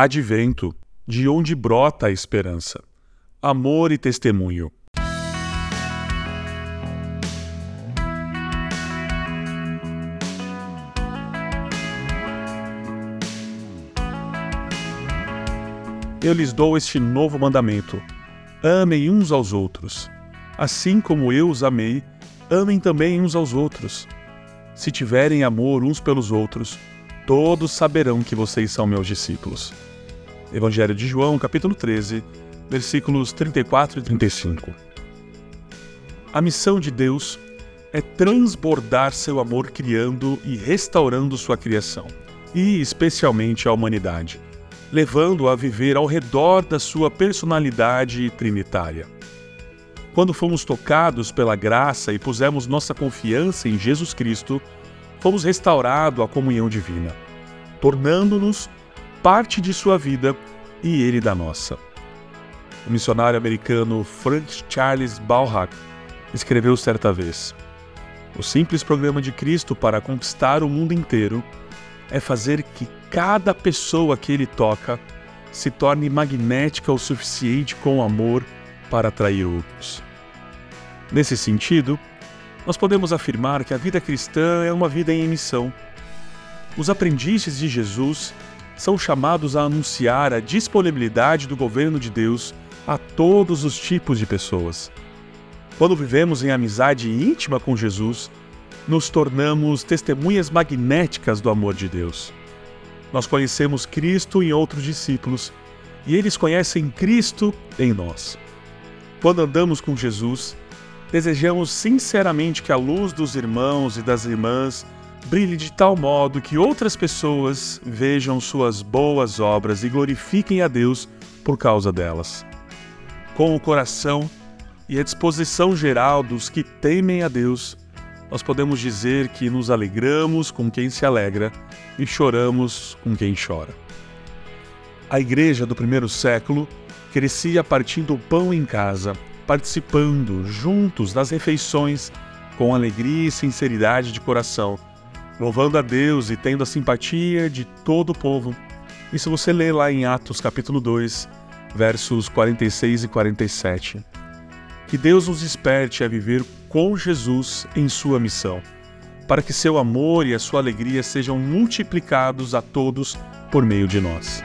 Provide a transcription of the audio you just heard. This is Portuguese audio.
Advento, de onde brota a esperança, amor e testemunho. Eu lhes dou este novo mandamento: amem uns aos outros. Assim como eu os amei, amem também uns aos outros. Se tiverem amor uns pelos outros, todos saberão que vocês são meus discípulos. Evangelho de João, capítulo 13, versículos 34 e 35. A missão de Deus é transbordar seu amor criando e restaurando sua criação, e especialmente a humanidade levando-a a viver ao redor da sua personalidade trinitária. Quando fomos tocados pela graça e pusemos nossa confiança em Jesus Cristo, fomos restaurados à comunhão divina, tornando-nos parte de sua vida e ele da nossa. O missionário americano Frank Charles Bauhack escreveu certa vez: O simples programa de Cristo para conquistar o mundo inteiro é fazer que cada pessoa que ele toca se torne magnética o suficiente com amor para atrair outros. Nesse sentido, nós podemos afirmar que a vida cristã é uma vida em missão. Os aprendizes de Jesus são chamados a anunciar a disponibilidade do governo de Deus a todos os tipos de pessoas. Quando vivemos em amizade íntima com Jesus, nos tornamos testemunhas magnéticas do amor de Deus. Nós conhecemos Cristo em outros discípulos e eles conhecem Cristo em nós. Quando andamos com Jesus, desejamos sinceramente que a luz dos irmãos e das irmãs brilhe de tal modo que outras pessoas vejam suas boas obras e glorifiquem a Deus por causa delas. Com o coração e a disposição geral dos que temem a Deus, nós podemos dizer que nos alegramos com quem se alegra e choramos com quem chora. A igreja do primeiro século crescia partindo o pão em casa, participando juntos das refeições com alegria e sinceridade de coração, louvando a Deus e tendo a simpatia de todo o povo. Isso você lê lá em Atos capítulo 2, versos 46 e 47. Que Deus nos desperte a viver com Jesus em sua missão, para que seu amor e a sua alegria sejam multiplicados a todos por meio de nós.